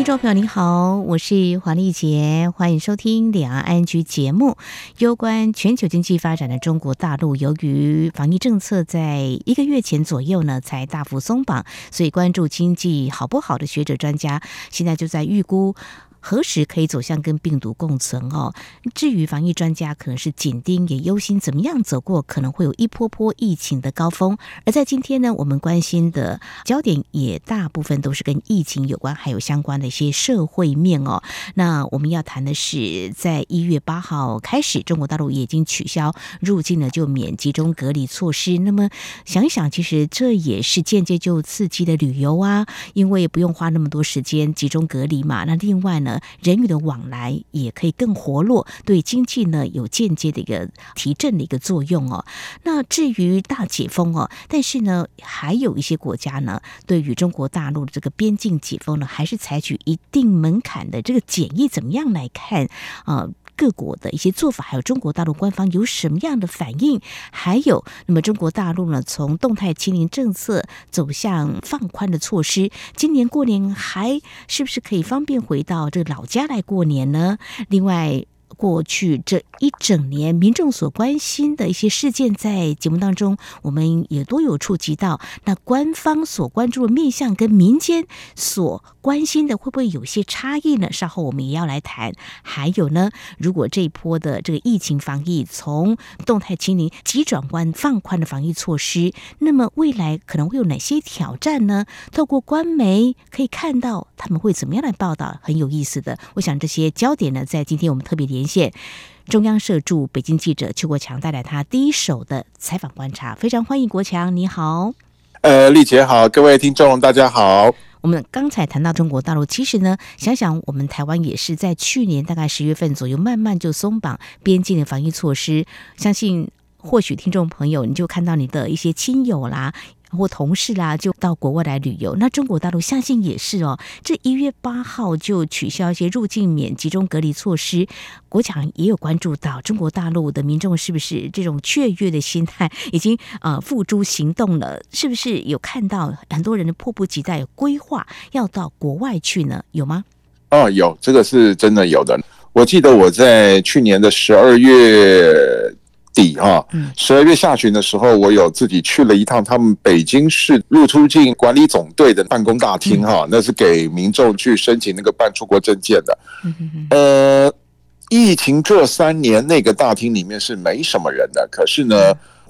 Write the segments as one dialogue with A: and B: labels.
A: 听众朋友您好，我是黄丽杰，欢迎收听《两岸安居》节目。有关全球经济发展的中国大陆，由于防疫政策在一个月前左右呢才大幅松绑，所以关注经济好不好的学者专家，现在就在预估。何时可以走向跟病毒共存哦？至于防疫专家，可能是紧盯也忧心，怎么样走过可能会有一波波疫情的高峰。而在今天呢，我们关心的焦点也大部分都是跟疫情有关，还有相关的一些社会面哦。那我们要谈的是，在一月八号开始，中国大陆也已经取消入境呢就免集中隔离措施。那么想一想，其实这也是间接就刺激的旅游啊，因为不用花那么多时间集中隔离嘛。那另外呢？人与的往来也可以更活络，对经济呢有间接的一个提振的一个作用哦。那至于大解封哦，但是呢，还有一些国家呢，对于中国大陆的这个边境解封呢，还是采取一定门槛的这个检疫，怎么样来看啊？各国的一些做法，还有中国大陆官方有什么样的反应？还有，那么中国大陆呢，从动态清零政策走向放宽的措施，今年过年还是不是可以方便回到这个老家来过年呢？另外。过去这一整年，民众所关心的一些事件，在节目当中，我们也都有触及到。那官方所关注的面向跟民间所关心的，会不会有些差异呢？稍后我们也要来谈。还有呢，如果这一波的这个疫情防疫从动态清零急转弯放宽的防疫措施，那么未来可能会有哪些挑战呢？透过官媒可以看到他们会怎么样来报道，很有意思的。我想这些焦点呢，在今天我们特别联线中央社驻北京记者邱国强，带来他第一手的采访观察。非常欢迎国强，你好。
B: 呃，丽姐好，各位听众大家好。
A: 我们刚才谈到中国大陆，其实呢，想想我们台湾也是在去年大概十月份左右，慢慢就松绑边境的防疫措施。相信或许听众朋友，你就看到你的一些亲友啦。或同事啦，就到国外来旅游。那中国大陆相信也是哦。这一月八号就取消一些入境免集中隔离措施，国强也有关注到中国大陆的民众是不是这种雀跃的心态已经呃付诸行动了？是不是有看到很多人的迫不及待规划要到国外去呢？有吗？
B: 哦，有，这个是真的有的。我记得我在去年的十二月。底哈，十二月下旬的时候，我有自己去了一趟他们北京市入出境管理总队的办公大厅哈，那是给民众去申请那个办出国证件的。呃，疫情这三年那个大厅里面是没什么人的，可是呢，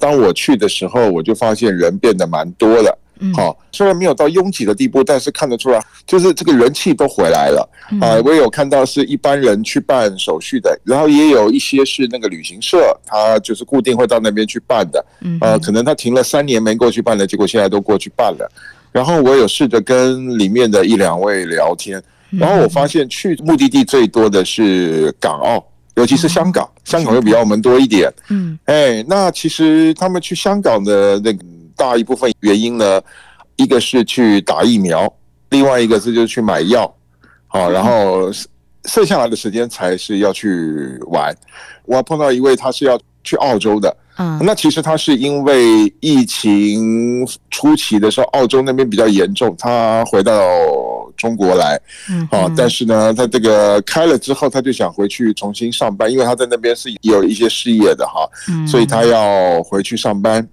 B: 当我去的时候，我就发现人变得蛮多的。好，虽然没有到拥挤的地步，但是看得出来，就是这个人气都回来了啊！我有看到是一般人去办手续的，然后也有一些是那个旅行社，他就是固定会到那边去办的。呃，可能他停了三年没过去办了，结果现在都过去办了。然后我有试着跟里面的一两位聊天，然后我发现去目的地最多的是港澳，尤其是香港，香港又比澳门多一点。嗯，哎，那其实他们去香港的那个。大一部分原因呢，一个是去打疫苗，另外一个是就是去买药，好，然后剩下来的时间才是要去玩。我碰到一位，他是要去澳洲的，嗯，那其实他是因为疫情初期的时候，澳洲那边比较严重，他回到中国来，嗯，啊，但是呢，他这个开了之后，他就想回去重新上班，因为他在那边是有一些事业的哈，所以他要回去上班。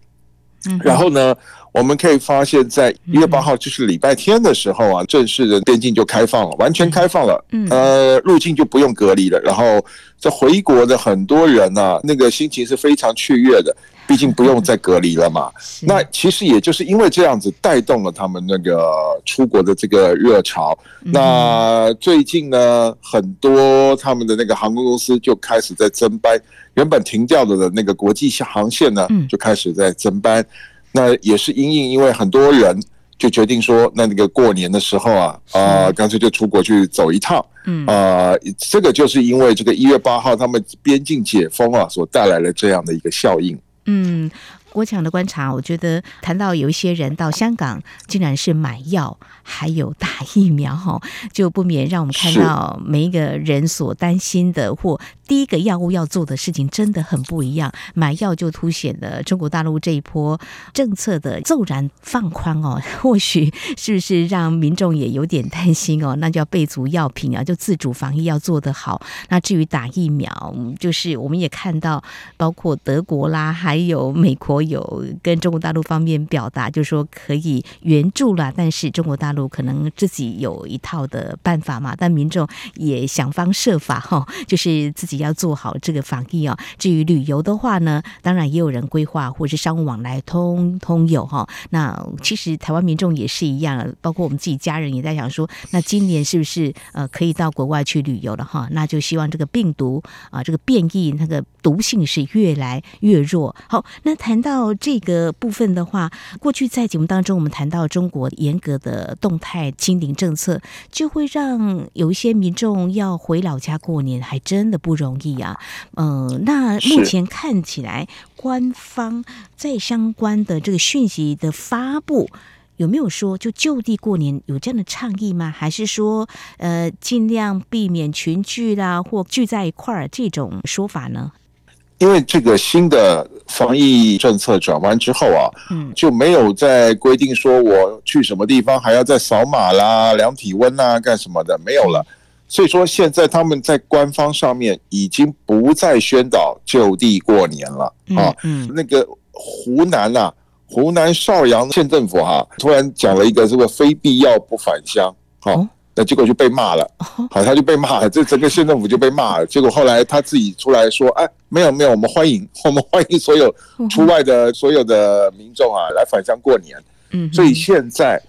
B: 然后呢，我们可以发现，在一月八号就是礼拜天的时候啊，正式的边境就开放了，完全开放了。嗯呃，入境就不用隔离了。然后这回国的很多人呢，那个心情是非常雀跃的，毕竟不用再隔离了嘛。那其实也就是因为这样子带动了他们那个出国的这个热潮。那最近呢，很多他们的那个航空公司就开始在增班。原本停掉了的那个国际航线呢，就开始在增班。那也是因应，因为很多人就决定说，那那个过年的时候啊，啊，干脆就出国去走一趟。嗯，啊，这个就是因为这个一月八号他们边境解封啊，所带来了这样的一个效应。
A: 嗯，国强的观察，我觉得谈到有一些人到香港，竟然是买药，还有打疫苗，哈，就不免让我们看到每一个人所担心的或第一个药物要做的事情真的很不一样。买药就凸显了中国大陆这一波政策的骤然放宽哦，或许是不是让民众也有点担心哦？那就要备足药品啊，就自主防疫要做得好。那至于打疫苗，就是我们也看到，包括德国啦，还有美国。有跟中国大陆方面表达，就是说可以援助了，但是中国大陆可能自己有一套的办法嘛，但民众也想方设法哈，就是自己要做好这个防疫啊。至于旅游的话呢，当然也有人规划或者是商务往来通通有哈。那其实台湾民众也是一样，包括我们自己家人也在想说，那今年是不是呃可以到国外去旅游了哈？那就希望这个病毒啊，这个变异那个毒性是越来越弱。好，那谈到。到这个部分的话，过去在节目当中，我们谈到中国严格的动态清零政策，就会让有一些民众要回老家过年，还真的不容易啊。嗯、呃，那目前看起来，官方在相关的这个讯息的发布，有没有说就就地过年有这样的倡议吗？还是说，呃，尽量避免群聚啦，或聚在一块儿这种说法呢？
B: 因为这个新的防疫政策转弯之后啊，嗯，就没有再规定说我去什么地方还要再扫码啦、量体温啊、干什么的，没有了。所以说现在他们在官方上面已经不再宣导就地过年了啊。嗯，那个湖南啊，湖南邵阳县政府哈，突然讲了一个这个非必要不返乡，好。那结果就被骂了，好，他就被骂了，这整个县政府就被骂了。结果后来他自己出来说：“哎，没有没有，我们欢迎，我们欢迎所有出外的所有的民众啊来返乡过年。”嗯，所以现在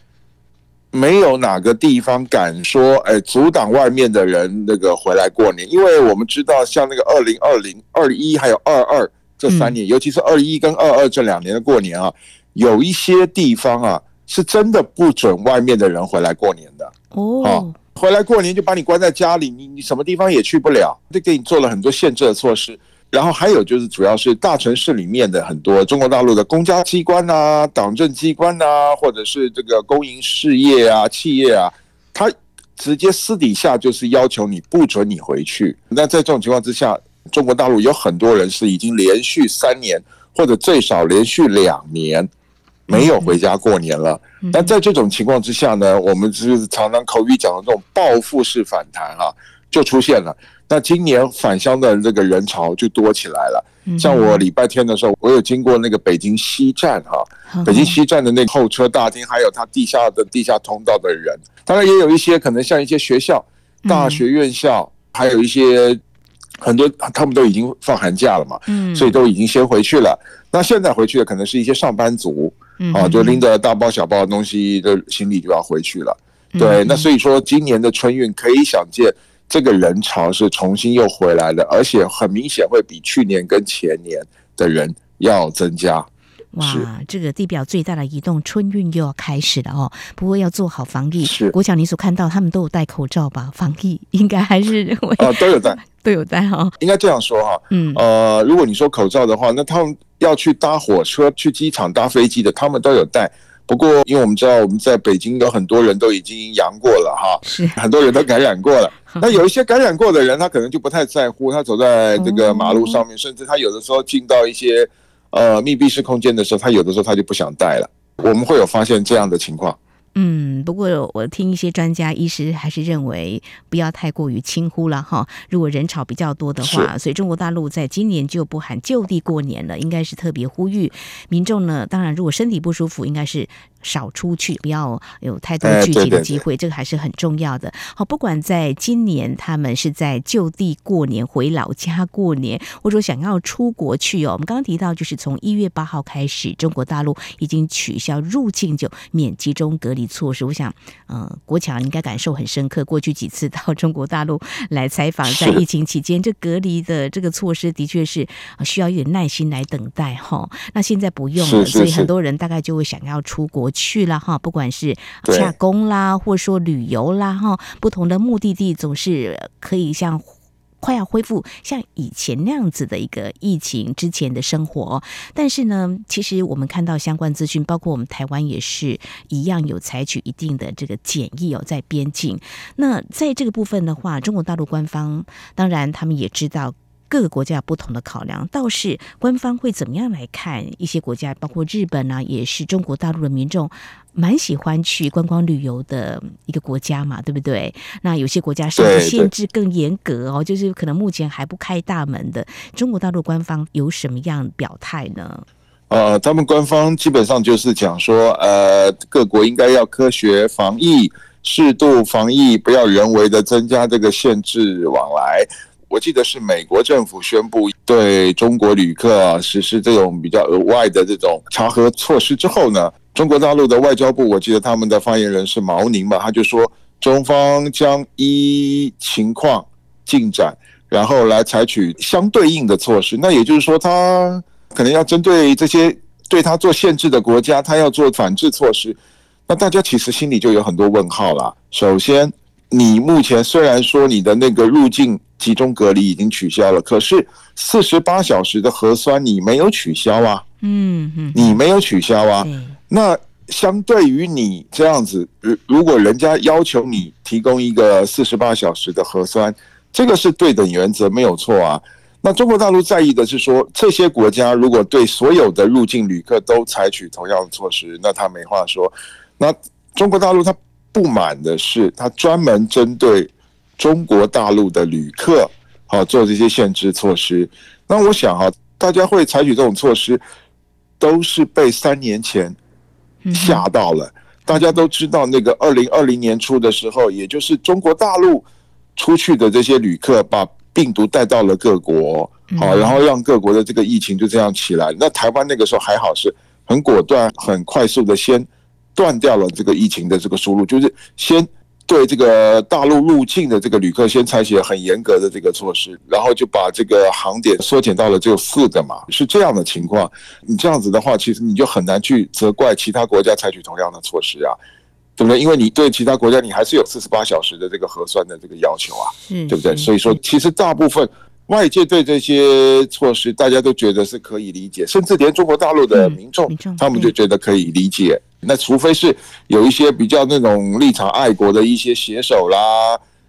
B: 没有哪个地方敢说哎阻挡外面的人那个回来过年，因为我们知道像那个二零二零、二一还有二二这三年，尤其是二一跟二二这两年的过年啊，有一些地方啊是真的不准外面的人回来过年的。哦，好，回来过年就把你关在家里，你你什么地方也去不了，就给你做了很多限制的措施。然后还有就是，主要是大城市里面的很多中国大陆的公家机关呐、党政机关呐，或者是这个公营事业啊、企业啊，他直接私底下就是要求你不准你回去。那在这种情况之下，中国大陆有很多人是已经连续三年或者最少连续两年。没有回家过年了，那在这种情况之下呢，我们就是常常口语讲的这种报复式反弹啊，就出现了。那今年返乡的这个人潮就多起来了。像我礼拜天的时候，我有经过那个北京西站哈，北京西站的那个候车大厅，还有它地下的地下通道的人，当然也有一些可能像一些学校、大学院校，还有一些很多他们都已经放寒假了嘛，所以都已经先回去了。那现在回去的可能是一些上班族。啊，就拎着大包小包的东西的行李就要回去了。对，那所以说今年的春运可以想见，这个人潮是重新又回来了，而且很明显会比去年跟前年的人要增加。
A: 哇，这个地表最大的移动春运又要开始了哦。不过要做好防疫。是，国强，你所看到他们都有戴口罩吧？防疫应该还是
B: 啊，都有戴，
A: 都有戴哈。
B: 应该这样说哈，嗯，呃，如果你说口罩的话，那他们要去搭火车、去机场、搭飞机的，他们都有戴。不过，因为我们知道我们在北京有很多人都已经阳过了哈，是很多人都感染过了。那有一些感染过的人，他可能就不太在乎，他走在这个马路上面，甚至他有的时候进到一些。呃，密闭式空间的时候，他有的时候他就不想戴了。我们会有发现这样的情况。
A: 嗯，不过我听一些专家医师还是认为不要太过于轻忽了哈。如果人潮比较多的话，所以中国大陆在今年就不喊就地过年了，应该是特别呼吁民众呢。当然，如果身体不舒服，应该是。少出去，不要有太多聚集的机会，这个还是很重要的。好，不管在今年他们是在就地过年、回老家过年，或者说想要出国去哦。我们刚刚提到，就是从一月八号开始，中国大陆已经取消入境就免集中隔离措施。我想，嗯、呃，国强应该感受很深刻。过去几次到中国大陆来采访，在疫情期间，这隔离的这个措施的确是需要一点耐心来等待哈。那现在不用了，所以很多人大概就会想要出国。去了哈，不管是洽工啦，或者说旅游啦哈，不同的目的地总是可以像快要恢复像以前那样子的一个疫情之前的生活。但是呢，其实我们看到相关资讯，包括我们台湾也是一样有采取一定的这个检疫哦，在边境。那在这个部分的话，中国大陆官方当然他们也知道。各个国家有不同的考量，倒是官方会怎么样来看一些国家，包括日本啊，也是中国大陆的民众蛮喜欢去观光旅游的一个国家嘛，对不对？那有些国家甚至限制更严格哦，就是可能目前还不开大门的。中国大陆官方有什么样表态呢？
B: 呃，他们官方基本上就是讲说，呃，各国应该要科学防疫，适度防疫，不要人为的增加这个限制往来。我记得是美国政府宣布对中国旅客实施这种比较额外的这种查核措施之后呢，中国大陆的外交部，我记得他们的发言人是毛宁嘛，他就说中方将依情况进展，然后来采取相对应的措施。那也就是说，他可能要针对这些对他做限制的国家，他要做反制措施。那大家其实心里就有很多问号了。首先，你目前虽然说你的那个入境集中隔离已经取消了，可是四十八小时的核酸你没有取消啊？嗯嗯，你没有取消啊？那相对于你这样子，如如果人家要求你提供一个四十八小时的核酸，这个是对等原则没有错啊。那中国大陆在意的是说，这些国家如果对所有的入境旅客都采取同样的措施，那他没话说。那中国大陆他不满的是，他专门针对。中国大陆的旅客，好做这些限制措施。那我想啊，大家会采取这种措施，都是被三年前吓到了。大家都知道，那个二零二零年初的时候，也就是中国大陆出去的这些旅客，把病毒带到了各国，好，然后让各国的这个疫情就这样起来。那台湾那个时候还好，是很果断、很快速的先断掉了这个疫情的这个输入，就是先。对这个大陆入境的这个旅客，先采取了很严格的这个措施，然后就把这个航点缩减到了只有四个嘛，是这样的情况。你这样子的话，其实你就很难去责怪其他国家采取同样的措施啊，对不对？因为你对其他国家，你还是有四十八小时的这个核酸的这个要求啊，对不对？所以说，其实大部分外界对这些措施，大家都觉得是可以理解，甚至连中国大陆的民众，他们就觉得可以理解。那除非是有一些比较那种立场爱国的一些写手啦，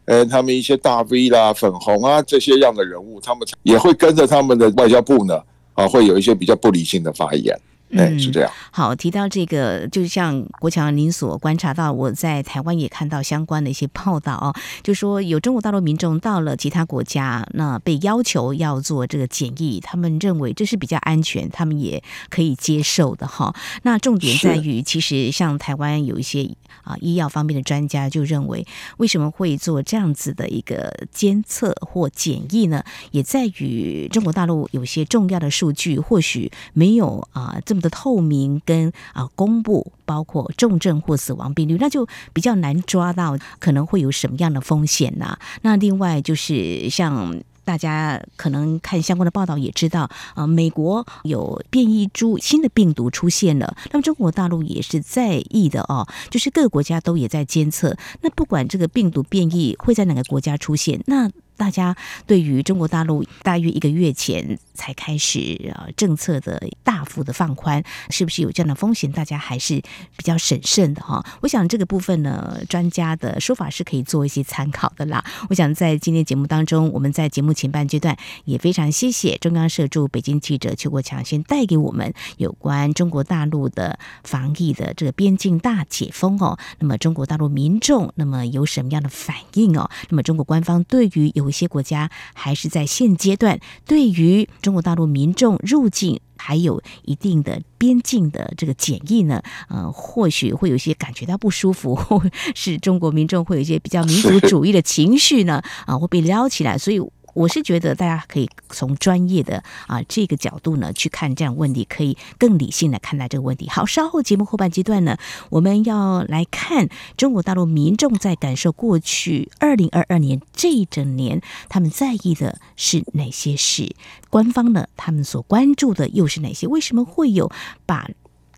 B: 呃，他们一些大 V 啦、粉红啊这些样的人物，他们也会跟着他们的外交部呢，啊，会有一些比较不理性的发言。嗯，是这样。
A: 好，提到这个，就像国强您所观察到，我在台湾也看到相关的一些报道哦，就说有中国大陆民众到了其他国家，那被要求要做这个检疫，他们认为这是比较安全，他们也可以接受的哈。那重点在于，其实像台湾有一些啊医药方面的专家就认为，为什么会做这样子的一个监测或检疫呢？也在于中国大陆有些重要的数据或许没有啊这么。的透明跟啊公布，包括重症或死亡病例，那就比较难抓到可能会有什么样的风险呐、那另外就是像大家可能看相关的报道也知道，啊，美国有变异株新的病毒出现了，那么中国大陆也是在意的哦，就是各个国家都也在监测。那不管这个病毒变异会在哪个国家出现，那大家对于中国大陆大约一个月前才开始呃政策的大幅的放宽，是不是有这样的风险？大家还是比较审慎的哈。我想这个部分呢，专家的说法是可以做一些参考的啦。我想在今天节目当中，我们在节目前半阶段也非常谢谢中央社驻北京记者邱国强先带给我们有关中国大陆的防疫的这个边境大解封哦。那么中国大陆民众那么有什么样的反应哦？那么中国官方对于有有些国家还是在现阶段对于中国大陆民众入境还有一定的边境的这个检疫呢，呃，或许会有一些感觉到不舒服，或是中国民众会有一些比较民族主义的情绪呢，啊，会被撩起来，所以。我是觉得大家可以从专业的啊这个角度呢去看这样问题，可以更理性的看待这个问题。好，稍后节目后半阶段呢，我们要来看中国大陆民众在感受过去二零二二年这一整年，他们在意的是哪些事？官方呢，他们所关注的又是哪些？为什么会有把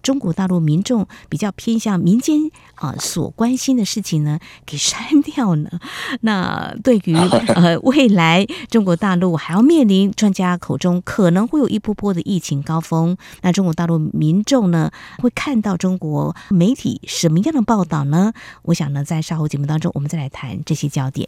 A: 中国大陆民众比较偏向民间啊所关心的事情呢给删掉呢？那对于 呃未来中国大陆还要面临专家口中可能会有一波波的疫情高峰，那中国大陆民众呢会看到中国媒体什么样的报道呢？我想呢，在稍后节目当中，我们再来谈这些焦点。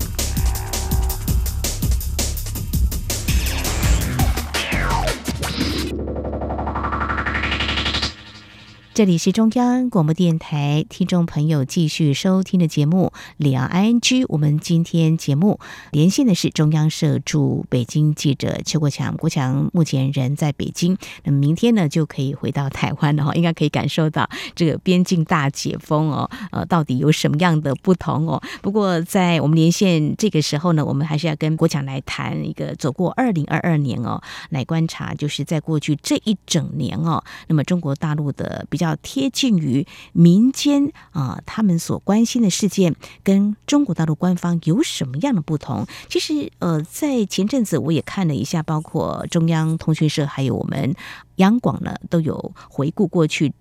A: 这里是中央广播电台，听众朋友继续收听的节目《两岸 ING》。我们今天节目连线的是中央社驻北京记者邱国强。国强目前人在北京，那么明天呢就可以回到台湾了哈，应该可以感受到这个边境大解封哦。呃，到底有什么样的不同哦？不过在我们连线这个时候呢，我们还是要跟国强来谈一个走过二零二二年哦，来观察就是在过去这一整年哦，那么中国大陆的比。较贴近于民间啊，他们所关心的事件跟中国大陆官方有什么样的不同？其实，呃，在前阵子我也看了一下，包括中央通讯社还有我们央广呢，都有回顾过去。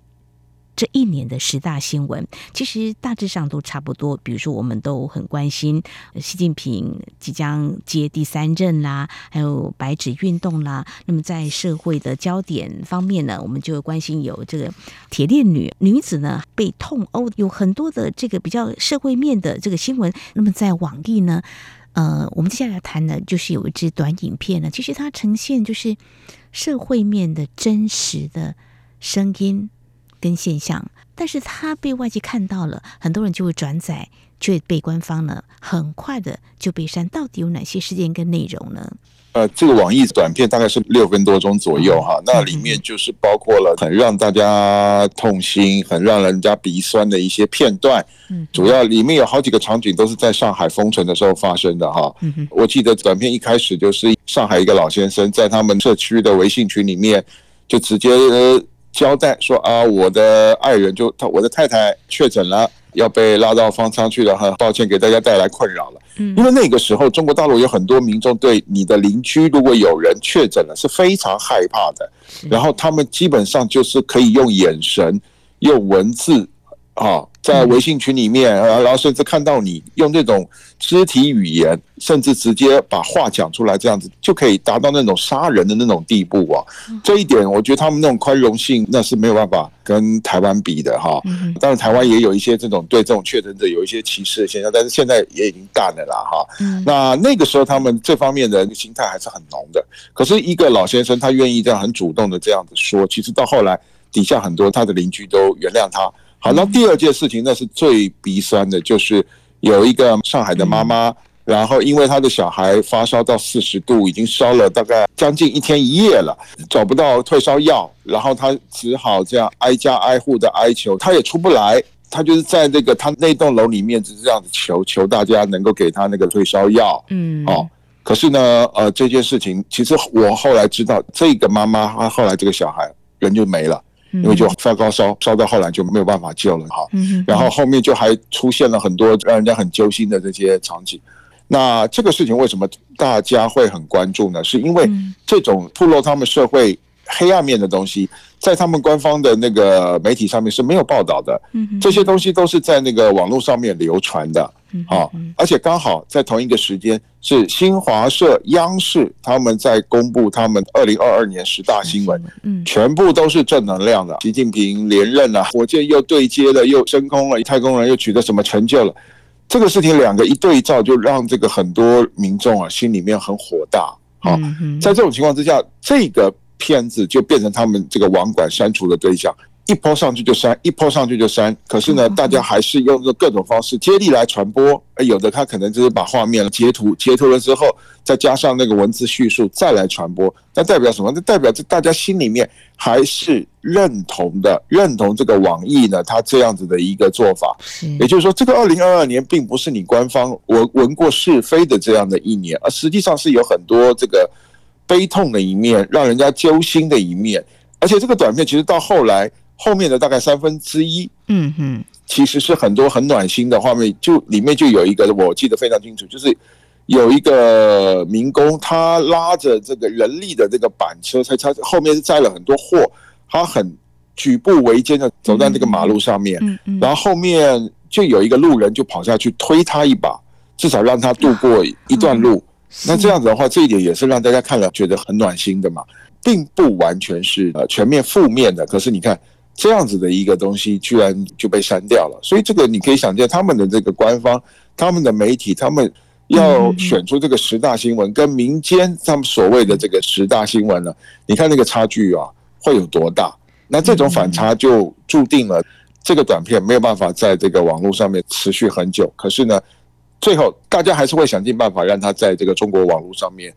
A: 这一年的十大新闻，其实大致上都差不多。比如说，我们都很关心习近平即将接第三任啦，还有白纸运动啦。那么在社会的焦点方面呢，我们就关心有这个铁链女女子呢被痛殴，有很多的这个比较社会面的这个新闻。那么在网易呢，呃，我们接下来谈的就是有一支短影片呢，其实它呈现就是社会面的真实的声音。跟现象，但是他被外界看到了，很多人就会转载，却被官方呢很快的就被删。到底有哪些事件跟内容呢？
B: 呃，这个网易短片大概是六分多钟左右哈，那里面就是包括了很让大家痛心、很让人家鼻酸的一些片段。嗯，主要里面有好几个场景都是在上海封城的时候发生的哈。嗯，我记得短片一开始就是上海一个老先生在他们社区的微信群里面就直接。交代说啊，我的爱人就他，我的太太确诊了，要被拉到方舱去了，很抱歉给大家带来困扰了。嗯，因为那个时候中国大陆有很多民众对你的邻居如果有人确诊了是非常害怕的，然后他们基本上就是可以用眼神、用文字啊。在微信群里面，然后甚至看到你用这种肢体语言，甚至直接把话讲出来，这样子就可以达到那种杀人的那种地步啊！这一点，我觉得他们那种宽容性，那是没有办法跟台湾比的哈。当然，台湾也有一些这种对这种确诊者有一些歧视的现象，但是现在也已经淡了啦哈。那那个时候，他们这方面的心态还是很浓的。可是，一个老先生他愿意这样很主动的这样子说，其实到后来，底下很多他的邻居都原谅他。好，那第二件事情那是最鼻酸的，就是有一个上海的妈妈，然后因为她的小孩发烧到四十度，已经烧了大概将近一天一夜了，找不到退烧药，然后她只好这样挨家挨户的哀求，她也出不来，她就是在那个她那栋楼里面就是这样子求求大家能够给她那个退烧药，嗯，哦，可是呢，呃，这件事情其实我后来知道，这个妈妈她后来这个小孩人就没了。因为就发高烧，烧到后来就没有办法救了哈。然后后面就还出现了很多让人家很揪心的这些场景。那这个事情为什么大家会很关注呢？是因为这种透露他们社会黑暗面的东西，在他们官方的那个媒体上面是没有报道的。这些东西都是在那个网络上面流传的。啊，而且刚好在同一个时间，是新华社、央视他们在公布他们二零二二年十大新闻，嗯，全部都是正能量的。习近平连任了，火箭又对接了，又升空了，太空人又取得什么成就了？这个事情两个一对照，就让这个很多民众啊心里面很火大。好，在这种情况之下，这个片子就变成他们这个网管删除的对象。一泼上去就删，一泼上去就删。可是呢，大家还是用这各种方式接力来传播。有的他可能就是把画面截图，截图了之后再加上那个文字叙述再来传播。那代表什么？那代表这大家心里面还是认同的，认同这个网易呢，他这样子的一个做法。也就是说，这个二零二二年并不是你官方我闻过是非的这样的一年，而实际上是有很多这个悲痛的一面，让人家揪心的一面。而且这个短片其实到后来。后面的大概三分之一，嗯哼，其实是很多很暖心的画面，就里面就有一个我记得非常清楚，就是有一个民工，他拉着这个人力的这个板车，他他后面是载了很多货，他很举步维艰的走在这个马路上面，嗯嗯，然后后面就有一个路人就跑下去推他一把，至少让他度过一段路。那这样子的话，这一点也是让大家看了觉得很暖心的嘛，并不完全是呃全面负面的。可是你看。这样子的一个东西居然就被删掉了，所以这个你可以想见，他们的这个官方、他们的媒体，他们要选出这个十大新闻，跟民间他们所谓的这个十大新闻呢，你看那个差距啊，会有多大？那这种反差就注定了这个短片没有办法在这个网络上面持续很久。可是呢，最后大家还是会想尽办法让它在这个中国网络上面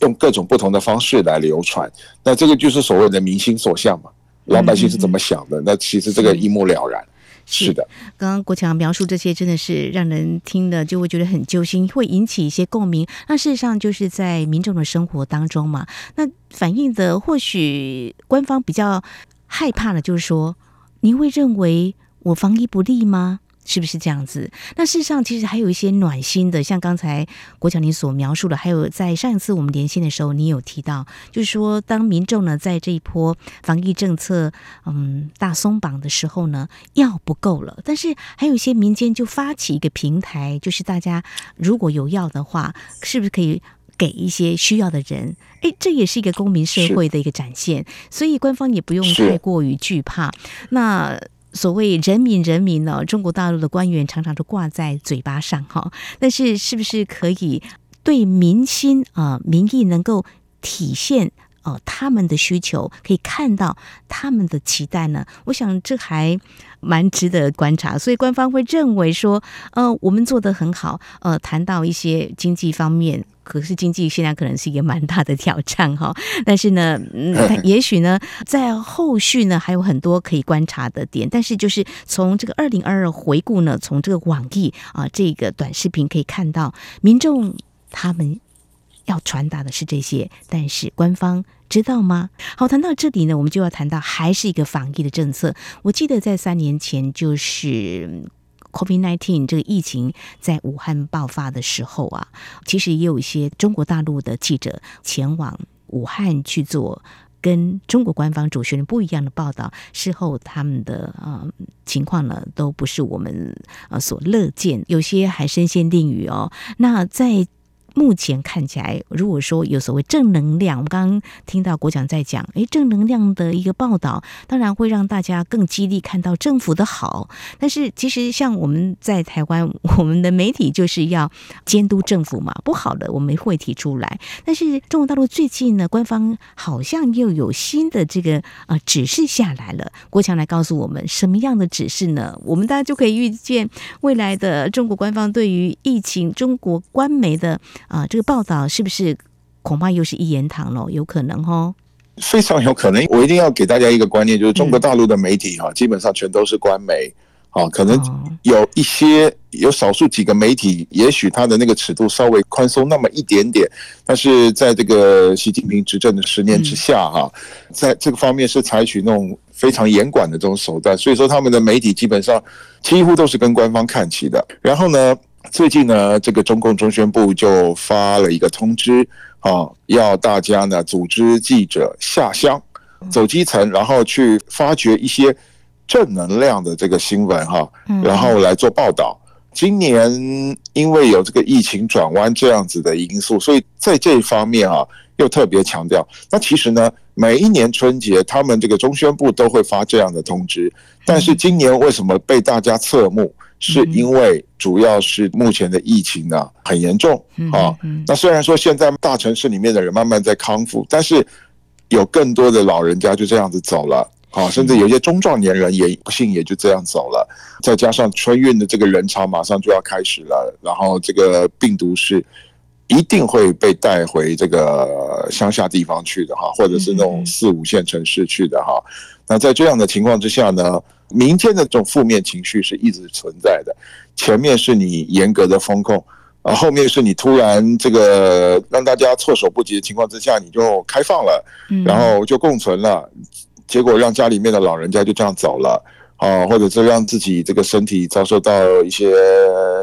B: 用各种不同的方式来流传。那这个就是所谓的民心所向嘛。老百姓是怎么想的？那其实这个一目了然。是的，
A: 刚刚国强描述这些，真的是让人听了就会觉得很揪心，会引起一些共鸣。那事实上就是在民众的生活当中嘛。那反映的或许官方比较害怕的，就是说，您会认为我防疫不力吗？是不是这样子？那事实上，其实还有一些暖心的，像刚才国强您所描述的，还有在上一次我们连线的时候，你有提到，就是说，当民众呢在这一波防疫政策嗯大松绑的时候呢，药不够了，但是还有一些民间就发起一个平台，就是大家如果有药的话，是不是可以给一些需要的人？诶，这也是一个公民社会的一个展现，所以官方也不用太过于惧怕。那。所谓人民，人民呢？中国大陆的官员常常都挂在嘴巴上哈，但是是不是可以对民心啊、民意能够体现哦他们的需求，可以看到他们的期待呢？我想这还蛮值得观察。所以官方会认为说，呃，我们做得很好，呃，谈到一些经济方面。可是经济现在可能是一个蛮大的挑战哈，但是呢，嗯，也许呢，在后续呢还有很多可以观察的点。但是就是从这个二零二二回顾呢，从这个网易啊这个短视频可以看到，民众他们要传达的是这些，但是官方知道吗？好，谈到这里呢，我们就要谈到还是一个防疫的政策。我记得在三年前就是。COVID-19 这个疫情在武汉爆发的时候啊，其实也有一些中国大陆的记者前往武汉去做跟中国官方主持人不一样的报道。事后他们的呃情况呢，都不是我们呃所乐见，有些还身陷囹圄哦。那在目前看起来，如果说有所谓正能量，我刚刚听到国强在讲，诶，正能量的一个报道，当然会让大家更激励看到政府的好。但是其实像我们在台湾，我们的媒体就是要监督政府嘛，不好的我们会提出来。但是中国大陆最近呢，官方好像又有新的这个呃指示下来了。国强来告诉我们什么样的指示呢？我们大家就可以预见未来的中国官方对于疫情，中国官媒的。啊，这个报道是不是恐怕又是一言堂了？有可能哦，
B: 非常有可能。我一定要给大家一个观念，就是中国大陆的媒体哈，基本上全都是官媒，啊，可能有一些有少数几个媒体，也许它的那个尺度稍微宽松那么一点点，但是在这个习近平执政的十年之下哈，在这个方面是采取那种非常严管的这种手段，所以说他们的媒体基本上几乎都是跟官方看齐的。然后呢，最近呢，这个中共中宣部就发了一个通知，啊，要大家呢组织记者下乡，走基层，然后去发掘一些正能量的这个新闻，哈，然后来做报道。今年因为有这个疫情转弯这样子的因素，所以在这一方面啊，又特别强调。那其实呢，每一年春节他们这个中宣部都会发这样的通知，但是今年为什么被大家侧目？是因为主要是目前的疫情呢很严重啊。那虽然说现在大城市里面的人慢慢在康复，但是有更多的老人家就这样子走了。啊，甚至有些中壮年人也不幸也就这样走了。再加上春运的这个人潮马上就要开始了，然后这个病毒是一定会被带回这个乡下地方去的哈，或者是那种四五线城市去的哈。那在这样的情况之下呢，明天的这种负面情绪是一直存在的。前面是你严格的风控，啊，后面是你突然这个让大家措手不及的情况之下，你就开放了，然后就共存了，结果让家里面的老人家就这样走了，啊，或者是让自己这个身体遭受到一些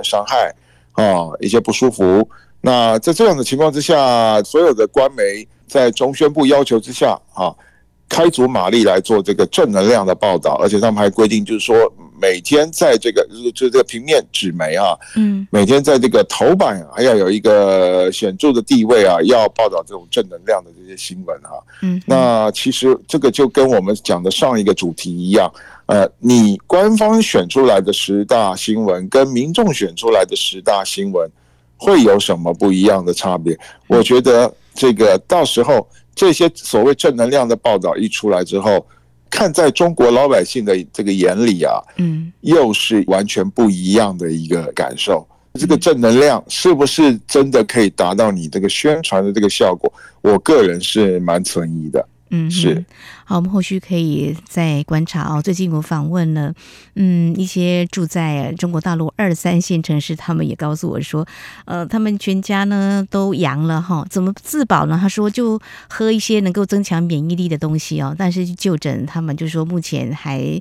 B: 伤害，啊，一些不舒服。那在这样的情况之下，所有的官媒在中宣部要求之下，啊。开足马力来做这个正能量的报道，而且他们还规定，就是说每天在这个就是这个平面纸媒啊，嗯，每天在这个头版还要有一个显著的地位啊，要报道这种正能量的这些新闻哈，嗯，那其实这个就跟我们讲的上一个主题一样，呃，你官方选出来的十大新闻跟民众选出来的十大新闻会有什么不一样的差别？我觉得这个到时候。这些所谓正能量的报道一出来之后，看在中国老百姓的这个眼里啊，嗯，又是完全不一样的一个感受。这个正能量是不是真的可以达到你这个宣传的这个效果？我个人是蛮存疑的。嗯，是。
A: 好，我们后续可以再观察哦。最近我访问了，嗯，一些住在中国大陆二三线城市，他们也告诉我说，呃，他们全家呢都阳了哈，怎么自保呢？他说就喝一些能够增强免疫力的东西哦，但是就诊他们就说目前还。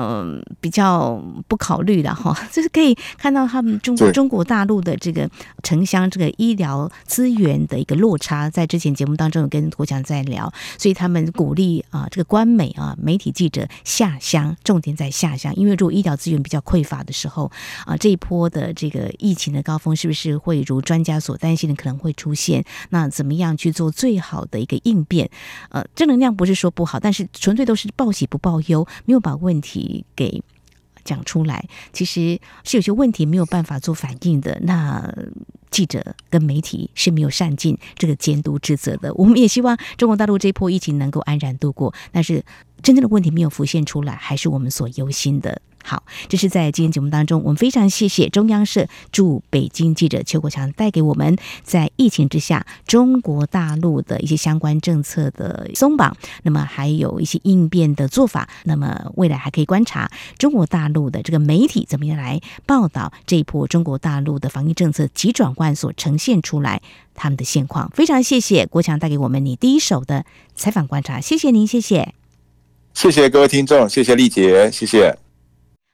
A: 嗯，比较不考虑了哈，就是可以看到他们中国中国大陆的这个城乡这个医疗资源的一个落差，在之前节目当中有跟国强在聊，所以他们鼓励啊这个官媒啊媒体记者下乡，重点在下乡，因为如果医疗资源比较匮乏的时候啊，这一波的这个疫情的高峰是不是会如专家所担心的可能会出现？那怎么样去做最好的一个应变？呃，正能量不是说不好，但是纯粹都是报喜不报忧，没有把问题。给讲出来，其实是有些问题没有办法做反应的。那记者跟媒体是没有善尽这个监督职责的。我们也希望中国大陆这一波疫情能够安然度过，但是真正的问题没有浮现出来，还是我们所忧心的。好，这是在今天节目当中，我们非常谢谢中央社驻北京记者邱国强带给我们在疫情之下中国大陆的一些相关政策的松绑，那么还有一些应变的做法，那么未来还可以观察中国大陆的这个媒体怎么样来报道这一波中国大陆的防疫政策急转弯所呈现出来他们的现况。非常谢谢国强带给我们你第一手的采访观察，谢谢您，谢谢，
B: 谢谢各位听众，谢谢丽姐，谢谢。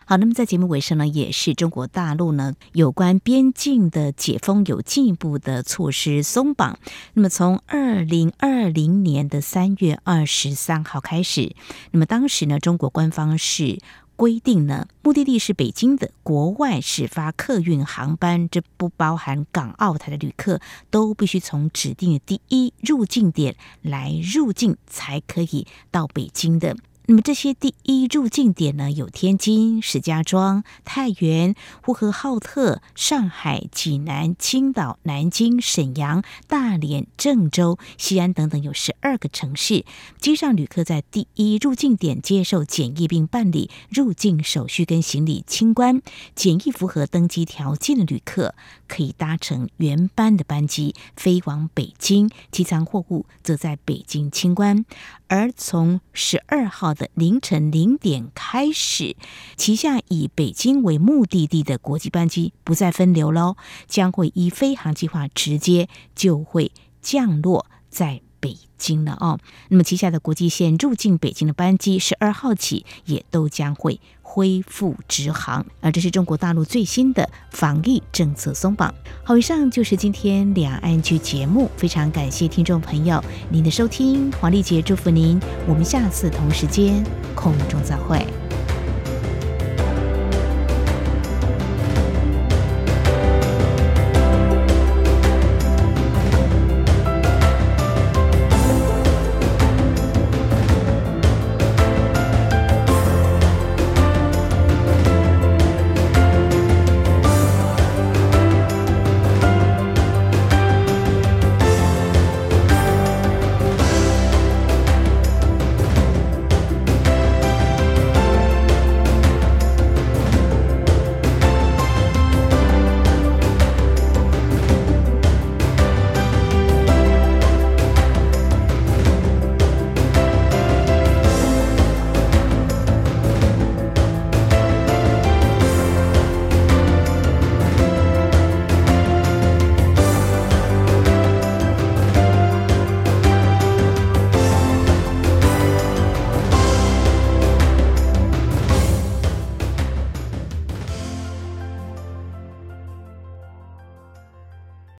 A: 好，那么在节目尾声呢，也是中国大陆呢有关边境的解封有进一步的措施松绑。那么从二零二零年的三月二十三号开始，那么当时呢，中国官方是规定呢，目的地是北京的国外始发客运航班，这不包含港澳台的旅客，都必须从指定的第一入境点来入境，才可以到北京的。那么这些第一入境点呢，有天津、石家庄、太原、呼和浩特、上海、济南、青岛、南京、沈阳、大连、郑州、西安等等，有十二个城市。机上旅客在第一入境点接受检疫并办理入境手续跟行李清关，检疫符合登机条件的旅客可以搭乘原班的班机飞往北京，机舱货物则在北京清关。而从十二号的凌晨零点开始，旗下以北京为目的地的国际班机不再分流喽，将会依飞航计划直接就会降落在北京了哦。那么旗下的国际线入境北京的班机，十二号起也都将会恢复直航。而这是中国大陆最新的防疫政策松绑。好，以上就是今天两岸剧节目，非常感谢听众朋友您的收听，黄丽杰祝福您，我们下次同时间空中再会。